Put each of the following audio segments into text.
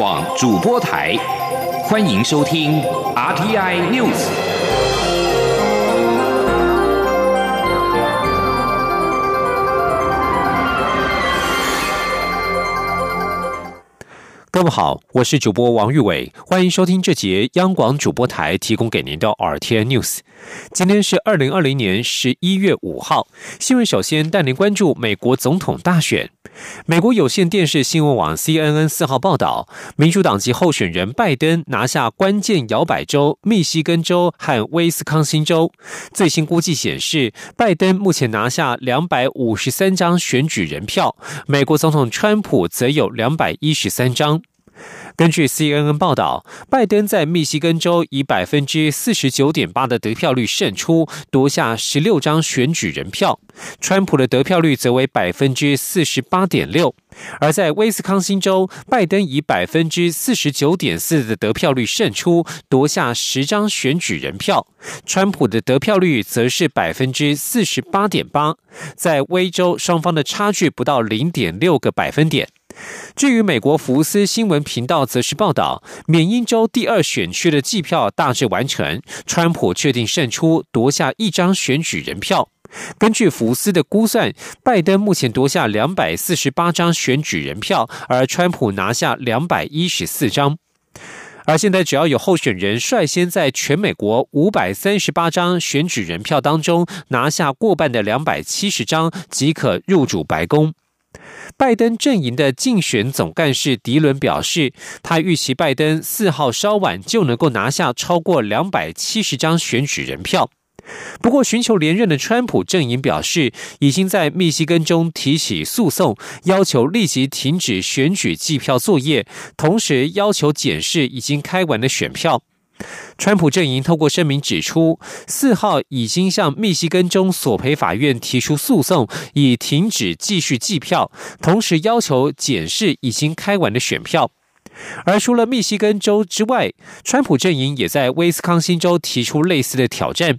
广主播台，欢迎收听 RTI News。各位好，我是主播王玉伟，欢迎收听这节央广主播台提供给您的 RTI News。今天是二零二零年十一月五号，新闻首先带您关注美国总统大选。美国有线电视新闻网 CNN 四号报道，民主党籍候选人拜登拿下关键摇摆州密西根州和威斯康星州。最新估计显示，拜登目前拿下两百五十三张选举人票，美国总统川普则有两百一十三张。根据 CNN 报道，拜登在密西根州以百分之四十九点八的得票率胜出，夺下十六张选举人票；川普的得票率则为百分之四十八点六。而在威斯康星州，拜登以百分之四十九点四的得票率胜出，夺下十张选举人票；川普的得票率则是百分之四十八点八。在威州，双方的差距不到零点六个百分点。至于美国福斯新闻频道则是报道，缅因州第二选区的计票大致完成，川普确定胜出，夺下一张选举人票。根据福斯的估算，拜登目前夺下两百四十八张选举人票，而川普拿下两百一十四张。而现在，只要有候选人率先在全美国五百三十八张选举人票当中拿下过半的两百七十张，即可入主白宫。拜登阵营的竞选总干事迪伦表示，他预期拜登四号稍晚就能够拿下超过两百七十张选举人票。不过，寻求连任的川普阵营表示，已经在密西根中提起诉讼，要求立即停止选举计票作业，同时要求检视已经开完的选票。川普阵营透过声明指出，四号已经向密西根州索赔法院提出诉讼，以停止继续计票，同时要求检视已经开完的选票。而除了密西根州之外，川普阵营也在威斯康星州提出类似的挑战。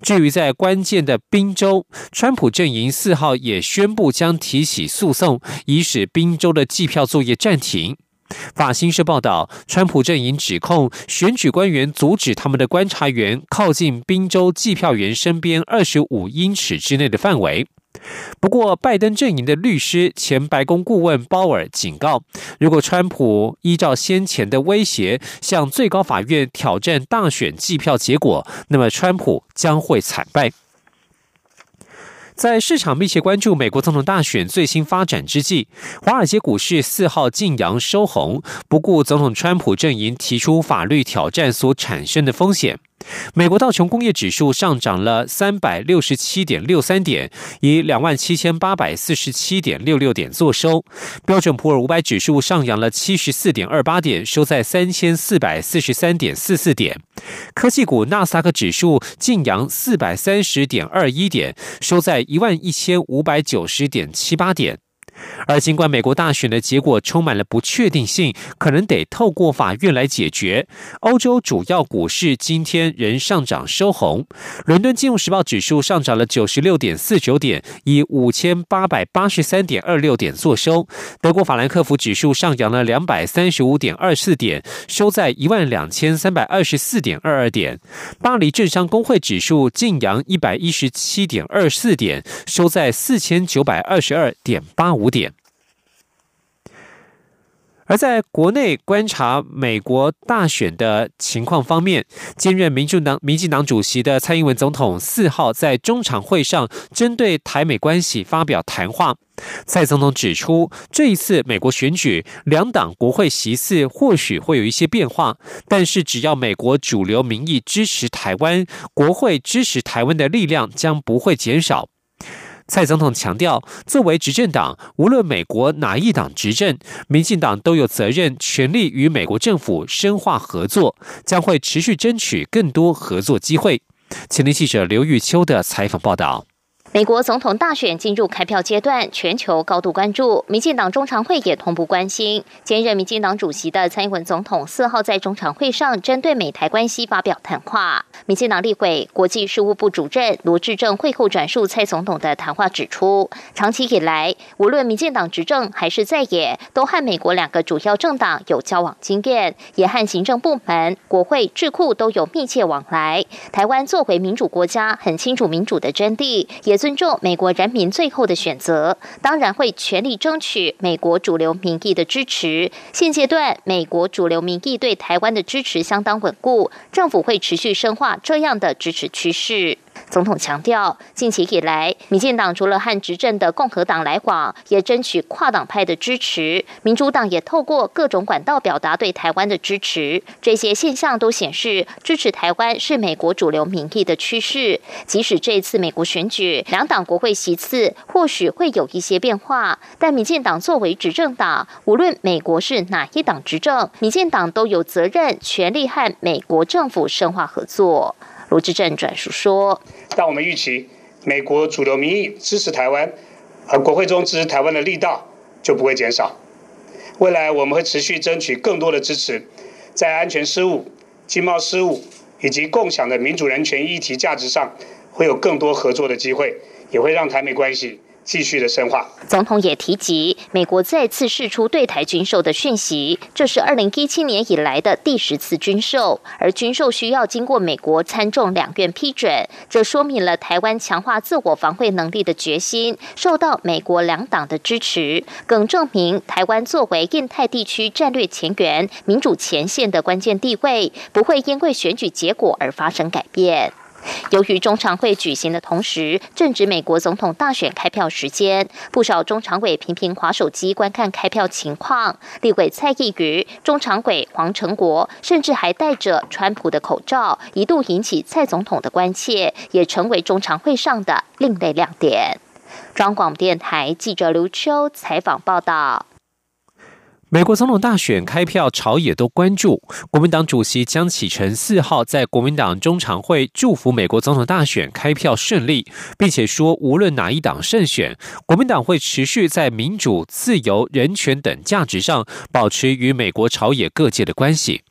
至于在关键的宾州，川普阵营四号也宣布将提起诉讼，以使宾州的计票作业暂停。法新社报道，川普阵营指控选举官员阻止他们的观察员靠近宾州计票员身边二十五英尺之内的范围。不过，拜登阵营的律师、前白宫顾问鲍尔警告，如果川普依照先前的威胁向最高法院挑战大选计票结果，那么川普将会惨败。在市场密切关注美国总统大选最新发展之际，华尔街股市四号晋阳收红，不顾总统川普阵营提出法律挑战所产生的风险。美国道琼工业指数上涨了三百六十七点六三点，以两万七千八百四十七点六六点作收。标准普尔五百指数上扬了七十四点二八点，收在三千四百四十三点四四点。科技股纳斯达克指数晋扬四百三十点二一点，收在一万一千五百九十点七八点。而尽管美国大选的结果充满了不确定性，可能得透过法院来解决。欧洲主要股市今天仍上涨收红，伦敦金融时报指数上涨了九十六点四九点，以五千八百八十三点二六点作收。德国法兰克福指数上扬了两百三十五点二四点，收在一万两千三百二十四点二二点。巴黎政商工会指数晋扬一百一十七点二四点，收在四千九百二十二点八五。五点。而在国内观察美国大选的情况方面，兼任民主党、民进党主席的蔡英文总统四号在中常会上针对台美关系发表谈话。蔡总统指出，这一次美国选举，两党国会席次或许会有一些变化，但是只要美国主流民意支持台湾，国会支持台湾的力量将不会减少。蔡总统强调，作为执政党，无论美国哪一党执政，民进党都有责任全力与美国政府深化合作，将会持续争取更多合作机会。前天记者刘玉秋的采访报道。美国总统大选进入开票阶段，全球高度关注。民进党中常会也同步关心。兼任民进党主席的蔡英文总统四号在中常会上针对美台关系发表谈话。民进党立委国际事务部主任罗志正会后转述蔡总统的谈话，指出，长期以来，无论民进党执政还是在野，都和美国两个主要政党有交往经验，也和行政部门、国会、智库都有密切往来。台湾作为民主国家，很清楚民主的真谛，也。尊重美国人民最后的选择，当然会全力争取美国主流民意的支持。现阶段，美国主流民意对台湾的支持相当稳固，政府会持续深化这样的支持趋势。总统强调，近期以来，民进党除了和执政的共和党来往，也争取跨党派的支持。民主党也透过各种管道表达对台湾的支持。这些现象都显示，支持台湾是美国主流民意的趋势。即使这次美国选举，两党国会席次或许会有一些变化，但民进党作为执政党，无论美国是哪一党执政，民进党都有责任全力和美国政府深化合作。罗志正转述说：“但我们预期，美国主流民意支持台湾，而国会中支持台湾的力道就不会减少。未来我们会持续争取更多的支持，在安全事务、经贸事务以及共享的民主人权议题价值上，会有更多合作的机会，也会让台美关系。”继续的深化。总统也提及，美国再次释出对台军售的讯息，这是二零一七年以来的第十次军售，而军售需要经过美国参众两院批准，这说明了台湾强化自我防卫能力的决心受到美国两党的支持，更证明台湾作为印太地区战略前沿、民主前线的关键地位，不会因为选举结果而发生改变。由于中常会举行的同时正值美国总统大选开票时间，不少中常委频频划手机观看开票情况。立委蔡意瑜、中常委黄成国甚至还戴着川普的口罩，一度引起蔡总统的关切，也成为中常会上的另类亮点。中广电台记者刘秋采访报道。美国总统大选开票，朝野都关注。国民党主席江启臣四号在国民党中常会祝福美国总统大选开票顺利，并且说，无论哪一党胜选，国民党会持续在民主、自由、人权等价值上保持与美国朝野各界的关系。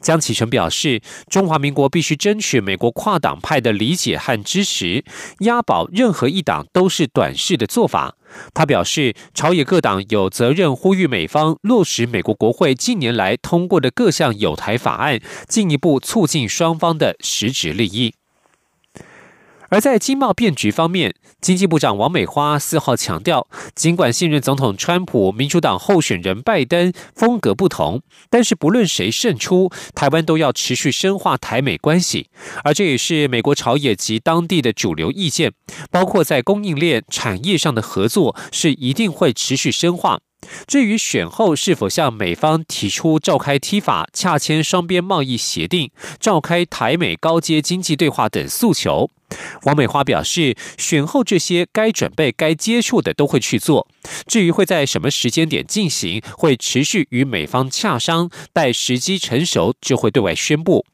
江启臣表示，中华民国必须争取美国跨党派的理解和支持，押宝任何一党都是短视的做法。他表示，朝野各党有责任呼吁美方落实美国国会近年来通过的各项有台法案，进一步促进双方的实质利益。而在经贸变局方面，经济部长王美花四号强调，尽管现任总统川普、民主党候选人拜登风格不同，但是不论谁胜出，台湾都要持续深化台美关系。而这也是美国朝野及当地的主流意见，包括在供应链、产业上的合作是一定会持续深化。至于选后是否向美方提出召开 T 法、洽签双边贸易协定、召开台美高阶经济对话等诉求，王美花表示，选后这些该准备、该接触的都会去做。至于会在什么时间点进行，会持续与美方洽商，待时机成熟就会对外宣布。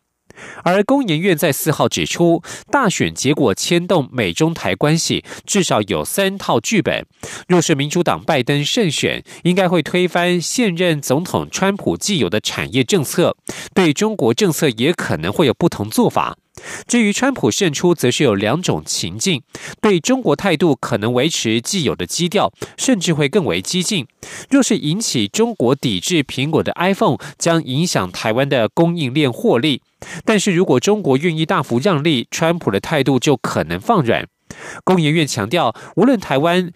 而工研院在四号指出，大选结果牵动美中台关系，至少有三套剧本。若是民主党拜登胜选，应该会推翻现任总统川普既有的产业政策，对中国政策也可能会有不同做法。至于川普胜出，则是有两种情境：对中国态度可能维持既有的基调，甚至会更为激进。若是引起中国抵制苹果的 iPhone，将影响台湾的供应链获利。但是如果中国愿意大幅让利，川普的态度就可能放软。工研院强调，无论台湾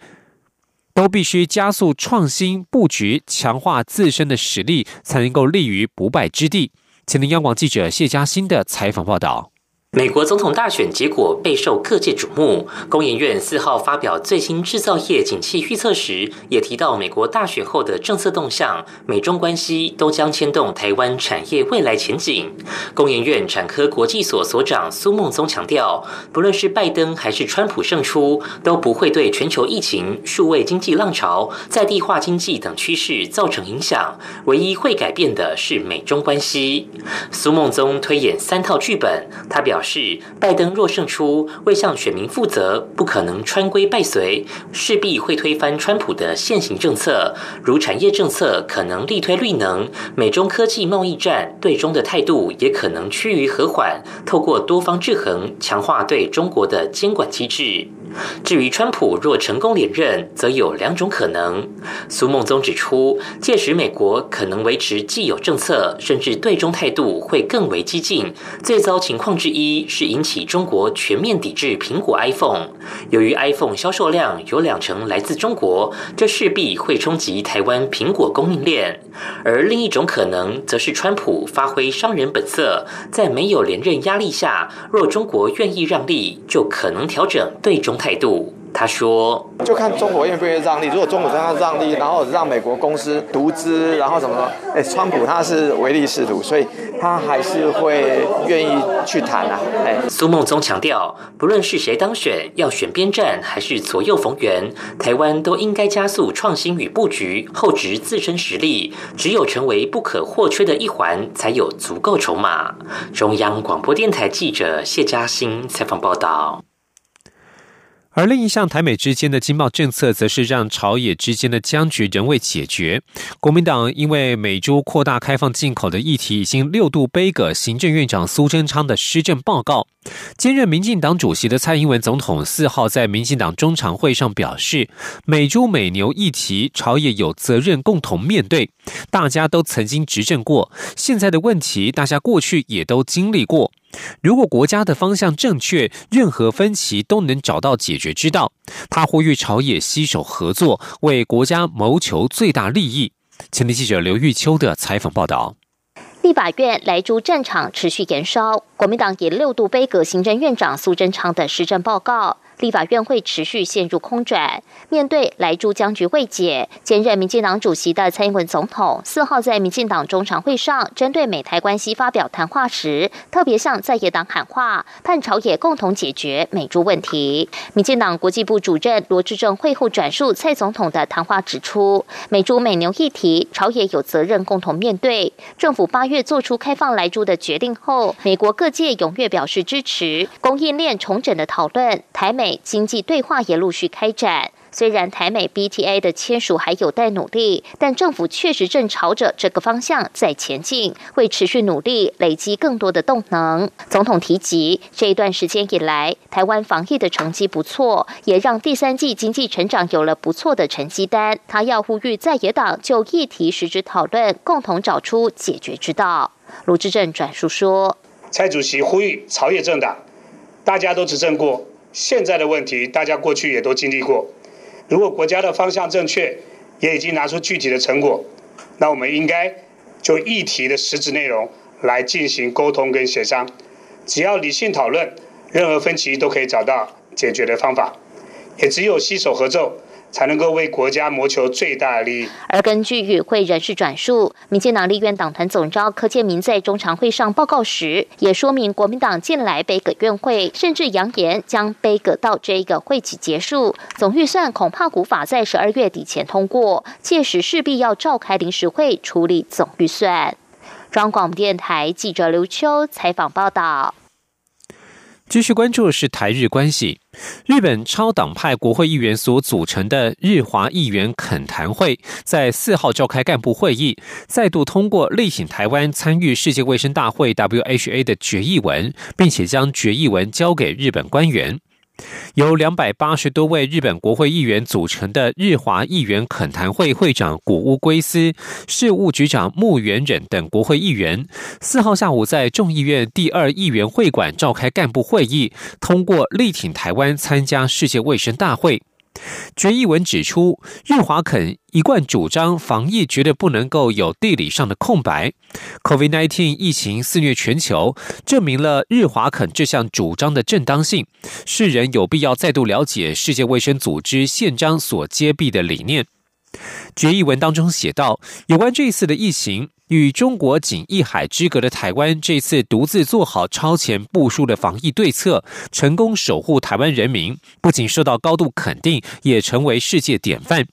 都必须加速创新布局，强化自身的实力，才能够立于不败之地。前天央广记者谢嘉欣的采访报道。美国总统大选结果备受各界瞩目。工研院四号发表最新制造业景气预测时，也提到美国大选后的政策动向，美中关系都将牵动台湾产业未来前景。工研院产科国际所所长苏孟宗强调，不论是拜登还是川普胜出，都不会对全球疫情、数位经济浪潮、在地化经济等趋势造成影响。唯一会改变的是美中关系。苏孟宗推演三套剧本，他表。表示，拜登若胜出，未向选民负责，不可能穿规败随，势必会推翻川普的现行政策，如产业政策可能力推绿能，美中科技贸易战对中的态度也可能趋于和缓，透过多方制衡，强化对中国的监管机制。至于川普若成功连任，则有两种可能。苏孟宗指出，届时美国可能维持既有政策，甚至对中态度会更为激进。最糟情况之一是引起中国全面抵制苹果 iPhone。由于 iPhone 销售量有两成来自中国，这势必会冲击台湾苹果供应链。而另一种可能，则是川普发挥商人本色，在没有连任压力下，若中国愿意让利，就可能调整对中。态度，他说：“就看中国愿不愿意让利。如果中国让他让利，然后让美国公司独资，然后什么？哎，川普他是唯利是图，所以他还是会愿意去谈啊。”哎，苏孟宗强调，不论是谁当选，要选边站还是左右逢源，台湾都应该加速创新与布局，厚植自身实力。只有成为不可或缺的一环，才有足够筹码。中央广播电台记者谢嘉欣采访报道。而另一项台美之间的经贸政策，则是让朝野之间的僵局仍未解决。国民党因为美猪扩大开放进口的议题，已经六度背葛行政院长苏贞昌的施政报告。兼任民进党主席的蔡英文总统四号在民进党中常会上表示，美猪美牛议题，朝野有责任共同面对。大家都曾经执政过，现在的问题，大家过去也都经历过。如果国家的方向正确，任何分歧都能找到解决之道。他呼吁朝野携手合作，为国家谋求最大利益。前天记者刘玉秋的采访报道。立法院莱猪战场持续延烧，国民党以六度杯葛行政院长苏贞昌的施政报告。立法院会持续陷入空转。面对莱猪僵局未解，兼任民进党主席的蔡英文总统四号在民进党中常会上，针对美台关系发表谈话时，特别向在野党喊话，盼朝野共同解决美猪问题。民进党国际部主任罗志正会后转述蔡总统的谈话，指出美猪美牛议题，朝野有责任共同面对。政府八月做出开放莱猪的决定后，美国各界踊跃表示支持，供应链重整的讨论，台美。经济对话也陆续开展。虽然台美 BTA 的签署还有待努力，但政府确实正朝着这个方向在前进，会持续努力，累积更多的动能。总统提及，这一段时间以来，台湾防疫的成绩不错，也让第三季经济成长有了不错的成绩单。他要呼吁在野党就议题实质讨论，共同找出解决之道。卢志正转述说：“蔡主席呼吁朝野政党，大家都执政过。”现在的问题，大家过去也都经历过。如果国家的方向正确，也已经拿出具体的成果，那我们应该就议题的实质内容来进行沟通跟协商。只要理性讨论，任何分歧都可以找到解决的方法。也只有携手合作。才能够为国家谋求最大利益。而根据与会人士转述，民进党立院党团总召柯建明在中常会上报告时，也说明国民党近来杯葛院会，甚至扬言将杯葛到这一个会期结束。总预算恐怕无法在十二月底前通过，届时势必要召开临时会处理总预算。中广电台记者刘秋采访报道。继续关注是台日关系。日本超党派国会议员所组成的日华议员恳谈会在四号召开干部会议，再度通过力挺台湾参与世界卫生大会 （WHA） 的决议文，并且将决议文交给日本官员。由两百八十多位日本国会议员组成的日华议员恳谈会会长谷屋圭司、事务局长木原忍等国会议员，四号下午在众议院第二议员会馆召开干部会议，通过力挺台湾参加世界卫生大会。决议文指出，日华肯一贯主张防疫绝对不能够有地理上的空白。COVID-19 疫情肆虐全球，证明了日华肯这项主张的正当性。世人有必要再度了解世界卫生组织宪章所揭秘的理念。决议文当中写道，有关这一次的疫情。与中国仅一海之隔的台湾，这次独自做好超前部署的防疫对策，成功守护台湾人民，不仅受到高度肯定，也成为世界典范。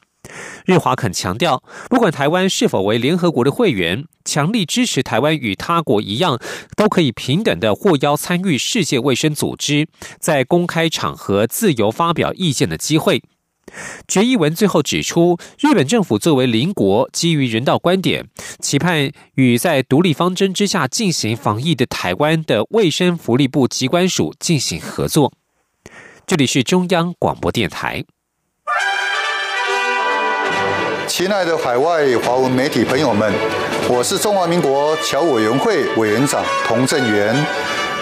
日华肯强调，不管台湾是否为联合国的会员，强力支持台湾与他国一样，都可以平等的获邀参与世界卫生组织，在公开场合自由发表意见的机会。决议文最后指出，日本政府作为邻国，基于人道观点，期盼与在独立方针之下进行防疫的台湾的卫生福利部机关署进行合作。这里是中央广播电台。亲爱的海外华文媒体朋友们，我是中华民国侨委员会委员长童振源。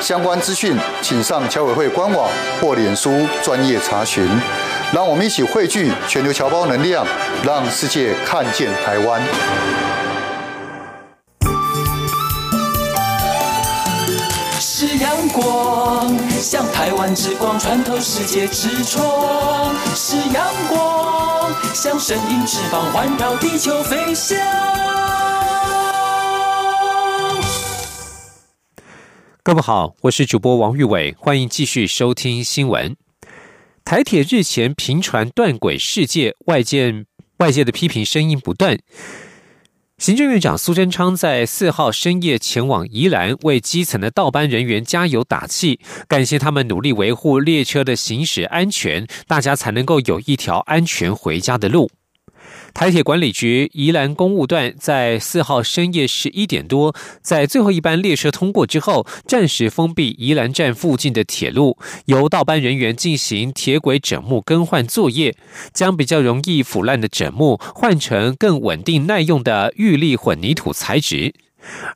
相关资讯，请上侨委会官网或脸书专业查询。让我们一起汇聚全球侨胞能量，让世界看见台湾。是阳光，像台湾之光穿透世界之窗；是阳光，像神鹰翅膀环绕地球飞翔。各位好，我是主播王玉伟，欢迎继续收听新闻。台铁日前频传断轨事件，外界外界的批评声音不断。行政院长苏贞昌在四号深夜前往宜兰，为基层的倒班人员加油打气，感谢他们努力维护列车的行驶安全，大家才能够有一条安全回家的路。台铁管理局宜兰公务段在四号深夜十一点多，在最后一班列车通过之后，暂时封闭宜兰站附近的铁路，由倒班人员进行铁轨枕木更换作业，将比较容易腐烂的枕木换成更稳定耐用的玉立混凝土材质。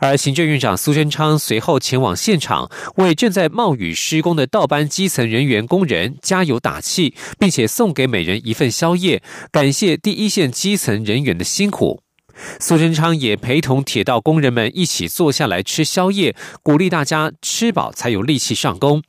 而行政院长苏贞昌随后前往现场，为正在冒雨施工的倒班基层人员工人加油打气，并且送给每人一份宵夜，感谢第一线基层人员的辛苦。苏贞昌也陪同铁道工人们一起坐下来吃宵夜，鼓励大家吃饱才有力气上工。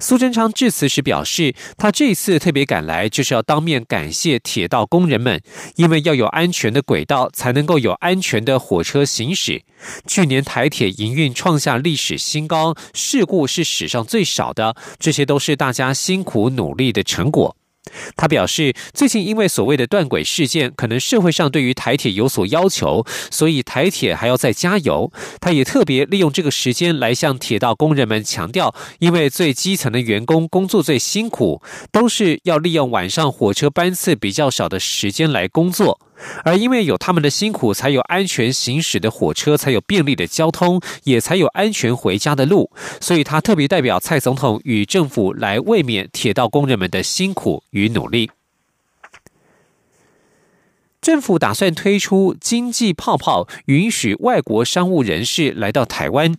苏贞昌致辞时表示，他这次特别赶来，就是要当面感谢铁道工人们，因为要有安全的轨道，才能够有安全的火车行驶。去年台铁营运创下历史新高，事故是史上最少的，这些都是大家辛苦努力的成果。他表示，最近因为所谓的断轨事件，可能社会上对于台铁有所要求，所以台铁还要再加油。他也特别利用这个时间来向铁道工人们强调，因为最基层的员工工作最辛苦，都是要利用晚上火车班次比较少的时间来工作。而因为有他们的辛苦，才有安全行驶的火车，才有便利的交通，也才有安全回家的路。所以他特别代表蔡总统与政府来慰勉铁道工人们的辛苦与努力。政府打算推出经济泡泡，允许外国商务人士来到台湾。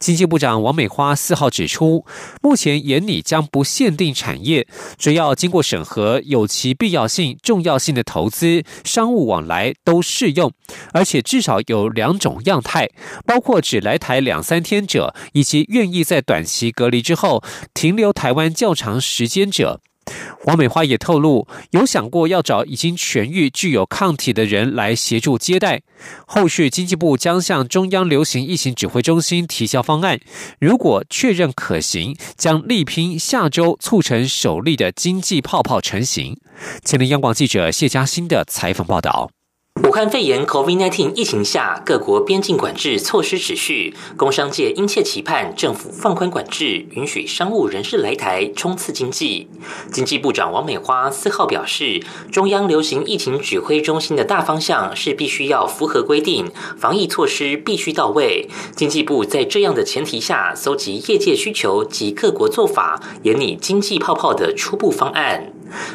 经济部长王美花四号指出，目前眼里将不限定产业，只要经过审核、有其必要性、重要性的投资、商务往来都适用，而且至少有两种样态，包括只来台两三天者，以及愿意在短期隔离之后停留台湾较长时间者。王美花也透露，有想过要找已经痊愈、具有抗体的人来协助接待。后续经济部将向中央流行疫情指挥中心提交方案，如果确认可行，将力拼下周促成首例的经济泡泡成型。前天央广记者谢嘉欣的采访报道。武汉肺炎 （COVID-19） 疫情下，各国边境管制措施持续，工商界殷切期盼政府放宽管制，允许商务人士来台冲刺经济。经济部长王美花四号表示，中央流行疫情指挥中心的大方向是必须要符合规定，防疫措施必须到位。经济部在这样的前提下，搜集业界需求及各国做法，研拟经济泡泡的初步方案。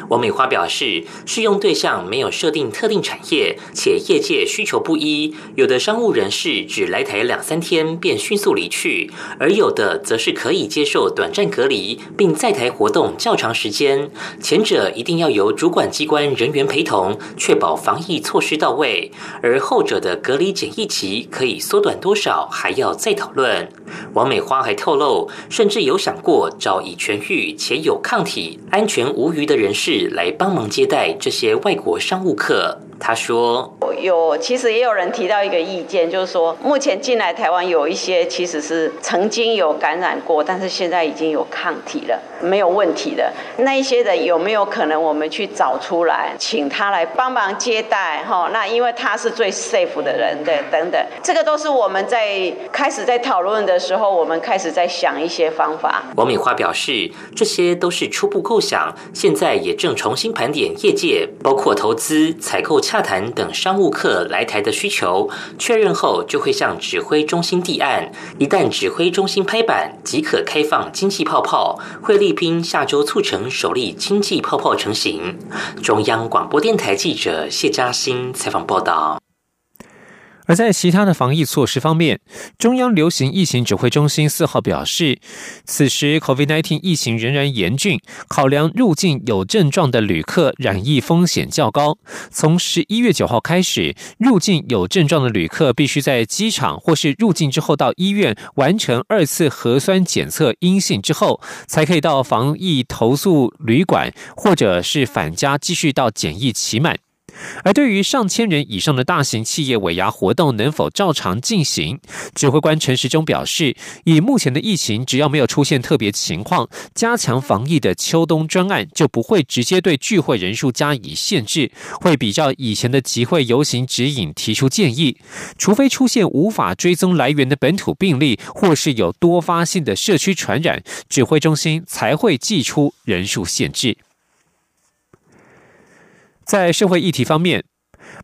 王美花表示，适用对象没有设定特定产业，且业界需求不一，有的商务人士只来台两三天便迅速离去，而有的则是可以接受短暂隔离，并在台活动较长时间。前者一定要由主管机关人员陪同，确保防疫措施到位；而后者的隔离检疫期可以缩短多少，还要再讨论。王美花还透露，甚至有想过找已痊愈且有抗体、安全无虞的人士来帮忙接待这些外国商务客。他说：“有，其实也有人提到一个意见，就是说，目前进来台湾有一些其实是曾经有感染过，但是现在已经有抗体了，没有问题的。那一些人有没有可能我们去找出来，请他来帮忙接待？哈，那因为他是最 safe 的人，对，等等，这个都是我们在开始在讨论的时候，我们开始在想一些方法。”王美花表示，这些都是初步构想，现在也正重新盘点业界，包括投资、采购。洽谈等商务客来台的需求确认后，就会向指挥中心递案。一旦指挥中心拍板，即可开放经济泡泡，会力拼下周促成首例经济泡泡成型。中央广播电台记者谢嘉欣采访报道。而在其他的防疫措施方面，中央流行疫情指挥中心四号表示，此时 COVID-19 疫情仍然严峻，考量入境有症状的旅客染疫风险较高，从十一月九号开始，入境有症状的旅客必须在机场或是入境之后到医院完成二次核酸检测阴性之后，才可以到防疫投诉旅馆或者是返家继续到检疫期满。而对于上千人以上的大型企业尾牙活动能否照常进行，指挥官陈时中表示，以目前的疫情，只要没有出现特别情况，加强防疫的秋冬专案就不会直接对聚会人数加以限制，会比较以前的集会游行指引提出建议，除非出现无法追踪来源的本土病例，或是有多发性的社区传染，指挥中心才会寄出人数限制。在社会议题方面，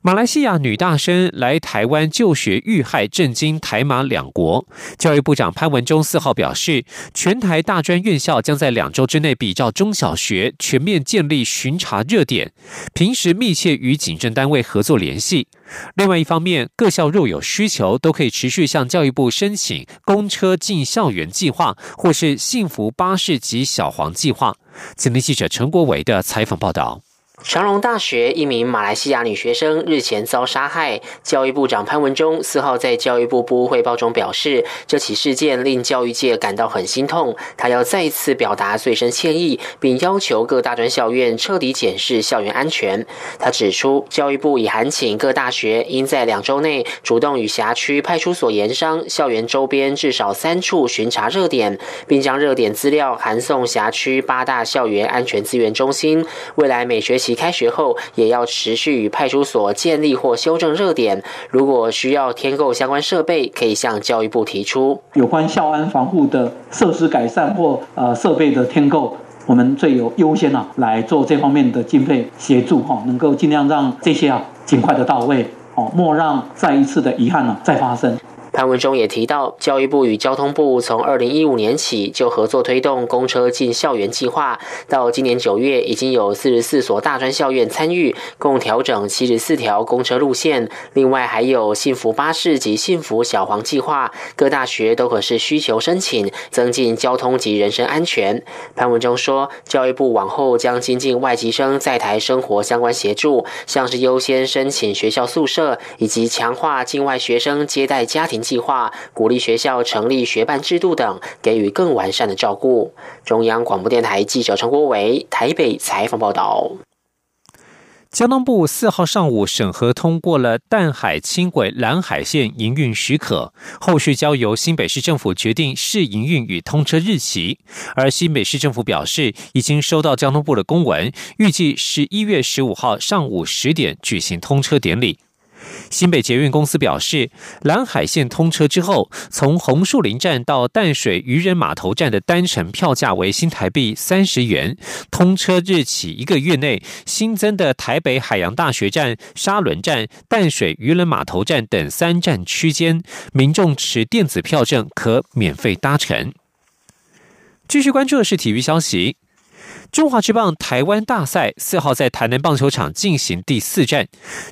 马来西亚女大生来台湾就学遇害，震惊台马两国。教育部长潘文忠四号表示，全台大专院校将在两周之内比照中小学，全面建立巡查热点，平时密切与警政单位合作联系。另外一方面，各校若有需求，都可以持续向教育部申请公车进校园计划，或是幸福巴士及小黄计划。今天记者陈国伟的采访报道。长隆大学一名马来西亚女学生日前遭杀害，教育部长潘文忠四号在教育部部务汇报中表示，这起事件令教育界感到很心痛，他要再次表达最深歉意，并要求各大专校院彻底检视校园安全。他指出，教育部已函请各大学应在两周内主动与辖区派出所研商校园周边至少三处巡查热点，并将热点资料函送辖区八大校园安全资源中心，未来每学期。开学后也要持续与派出所建立或修正热点。如果需要添购相关设备，可以向教育部提出有关校安防护的设施改善或呃设备的添购，我们最有优先啊来做这方面的经费协助哈，能够尽量让这些啊尽快的到位哦，莫让再一次的遗憾呢再发生。潘文中也提到，教育部与交通部从二零一五年起就合作推动公车进校园计划，到今年九月，已经有四十四所大专校院参与，共调整七十四条公车路线。另外，还有幸福巴士及幸福小黄计划，各大学都可是需求申请，增进交通及人身安全。潘文中说，教育部往后将精进外籍生在台生活相关协助，像是优先申请学校宿舍，以及强化境外学生接待家庭。计划鼓励学校成立学办制度等，给予更完善的照顾。中央广播电台记者陈国伟台北采访报道。交通部四号上午审核通过了淡海轻轨蓝海线营运许可，后续交由新北市政府决定试营运与通车日期。而新北市政府表示，已经收到交通部的公文，预计十一月十五号上午十点举行通车典礼。新北捷运公司表示，蓝海线通车之后，从红树林站到淡水渔人码头站的单程票价为新台币三十元。通车日起一个月内新增的台北海洋大学站、沙仑站、淡水渔人码头站等三站区间，民众持电子票证可免费搭乘。继续关注的是体育消息。中华之棒台湾大赛四号在台南棒球场进行第四战，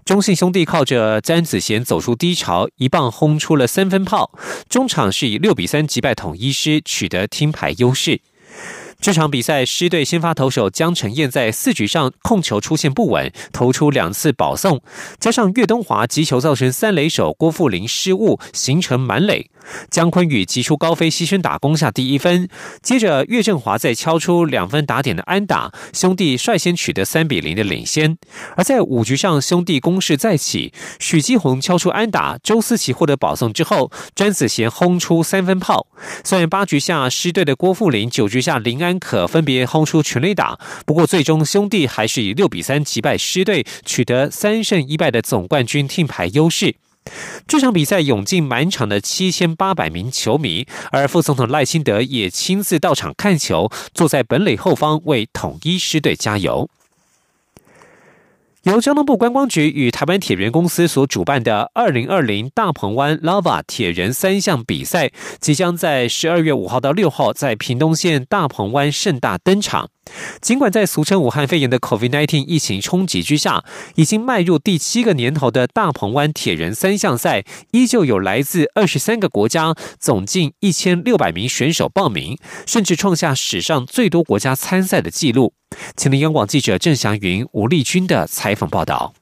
中信兄弟靠着詹子贤走出低潮，一棒轰出了三分炮，中场是以六比三击败统一师，取得听牌优势。这场比赛，狮队先发投手江承彦在四局上控球出现不稳，投出两次保送，加上岳东华击球造成三垒手郭富林失误，形成满垒。姜昆宇击出高飞牺牲打攻下第一分，接着岳振华再敲出两分打点的安打，兄弟率先取得三比零的领先。而在五局上，兄弟攻势再起，许基宏敲出安打，周思齐获得保送之后，詹子贤轰出三分炮。虽然八局下失队的郭富林，九局下林安可分别轰出全垒打，不过最终兄弟还是以六比三击败师队，取得三胜一败的总冠军听牌优势。这场比赛涌进满场的七千八百名球迷，而副总统赖清德也亲自到场看球，坐在本垒后方为统一狮队加油。由交通部观光局与台湾铁人公司所主办的二零二零大鹏湾 Lava 铁人三项比赛，即将在十二月五号到六号在屏东县大鹏湾盛大登场。尽管在俗称武汉肺炎的 COVID-19 疫情冲击之下，已经迈入第七个年头的大鹏湾铁人三项赛，依旧有来自二十三个国家，总近一千六百名选手报名，甚至创下史上最多国家参赛的纪录。请听央广记者郑祥云、吴丽君的采访报道。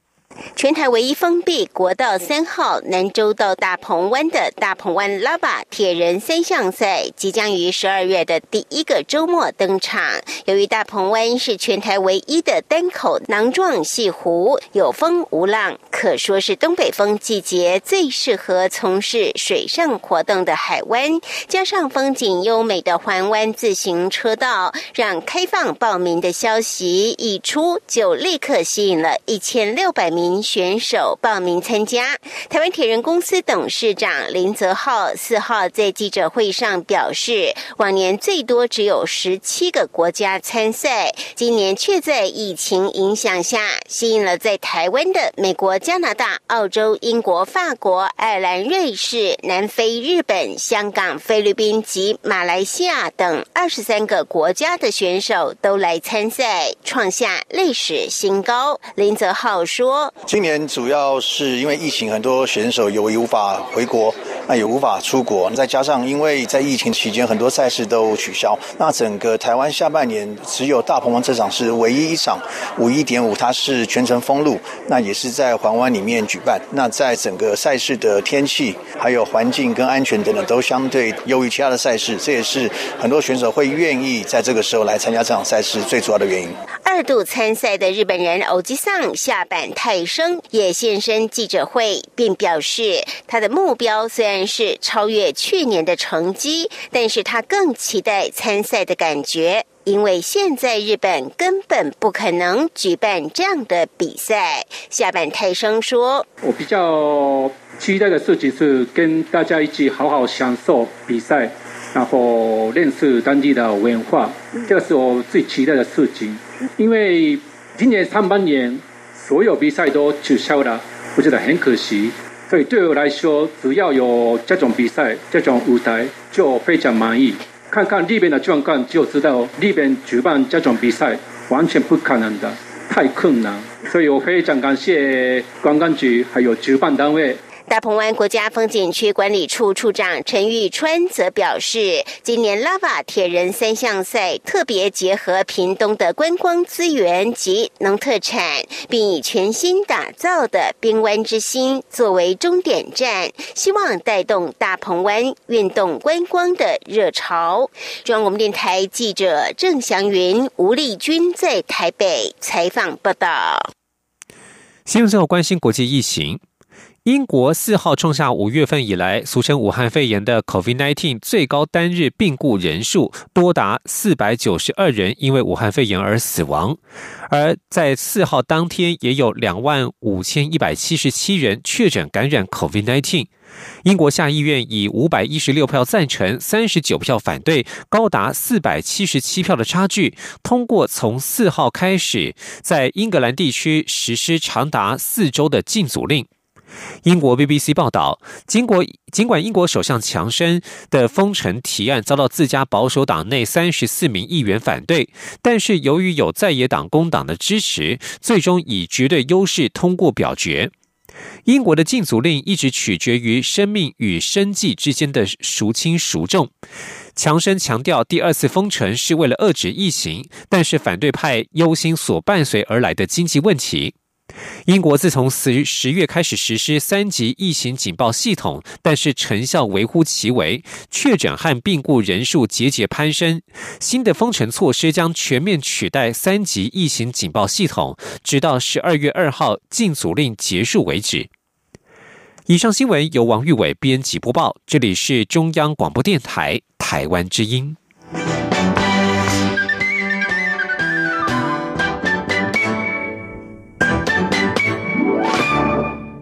全台唯一封闭国道三号南州到大鹏湾的大鹏湾拉巴铁人三项赛即将于十二月的第一个周末登场。由于大鹏湾是全台唯一的单口囊状细湖，有风无浪，可说是东北风季节最适合从事水上活动的海湾。加上风景优美的环湾自行车道，让开放报名的消息一出，就立刻吸引了一千六百名。名选手报名参加。台湾铁人公司董事长林泽浩四号在记者会上表示，往年最多只有十七个国家参赛，今年却在疫情影响下，吸引了在台湾的美国、加拿大、澳洲、英国、法国、爱尔兰、瑞士、南非、日本、香港、菲律宾及马来西亚等二十三个国家的选手都来参赛，创下历史新高。林泽浩说。今年主要是因为疫情，很多选手由于无法回国，那也无法出国。再加上因为在疫情期间，很多赛事都取消。那整个台湾下半年只有大鹏湾这场是唯一一场五一点五，它是全程封路，那也是在环湾里面举办。那在整个赛事的天气、还有环境跟安全等等，都相对优于其他的赛事。这也是很多选手会愿意在这个时候来参加这场赛事最主要的原因。二度参赛的日本人欧吉桑下板泰生也现身记者会，并表示他的目标虽然是超越去年的成绩，但是他更期待参赛的感觉，因为现在日本根本不可能举办这样的比赛。下半泰生说：“我比较期待的事情是跟大家一起好好享受比赛，然后认识当地的文化，这个是我最期待的事情。”因为今年上半年所有比赛都取消了，我觉得很可惜。所以对我来说，只要有这种比赛、这种舞台，就非常满意。看看那边的状况，就知道那边举办这种比赛完全不可能的，太困难。所以我非常感谢观光局还有主办单位。大鹏湾国家风景区管理处处长陈玉川则表示，今年拉瓦铁人三项赛特别结合屏东的观光资源及农特产，并以全新打造的冰湾之星作为终点站，希望带动大鹏湾运动观光的热潮。中央广播电台记者郑祥云、吴丽君在台北采访报道。新闻最后关心国际疫情。英国四号创下五月份以来俗称武汉肺炎的 COVID-19 最高单日病故人数，多达四百九十二人因为武汉肺炎而死亡。而在四号当天，也有两万五千一百七十七人确诊感染 COVID-19。英国下议院以五百一十六票赞成、三十九票反对，高达四百七十七票的差距，通过从四号开始在英格兰地区实施长达四周的禁足令。英国 BBC 报道，经过尽管英国首相强生的封城提案遭到自家保守党内三十四名议员反对，但是由于有在野党工党的支持，最终以绝对优势通过表决。英国的禁足令一直取决于生命与生计之间的孰轻孰重。强生强调，第二次封城是为了遏制疫情，但是反对派忧心所伴随而来的经济问题。英国自从十十月开始实施三级疫情警报系统，但是成效微乎其微，确诊和病故人数节节攀升。新的封城措施将全面取代三级疫情警报系统，直到十二月二号禁足令结束为止。以上新闻由王玉伟编辑播报，这里是中央广播电台台湾之音。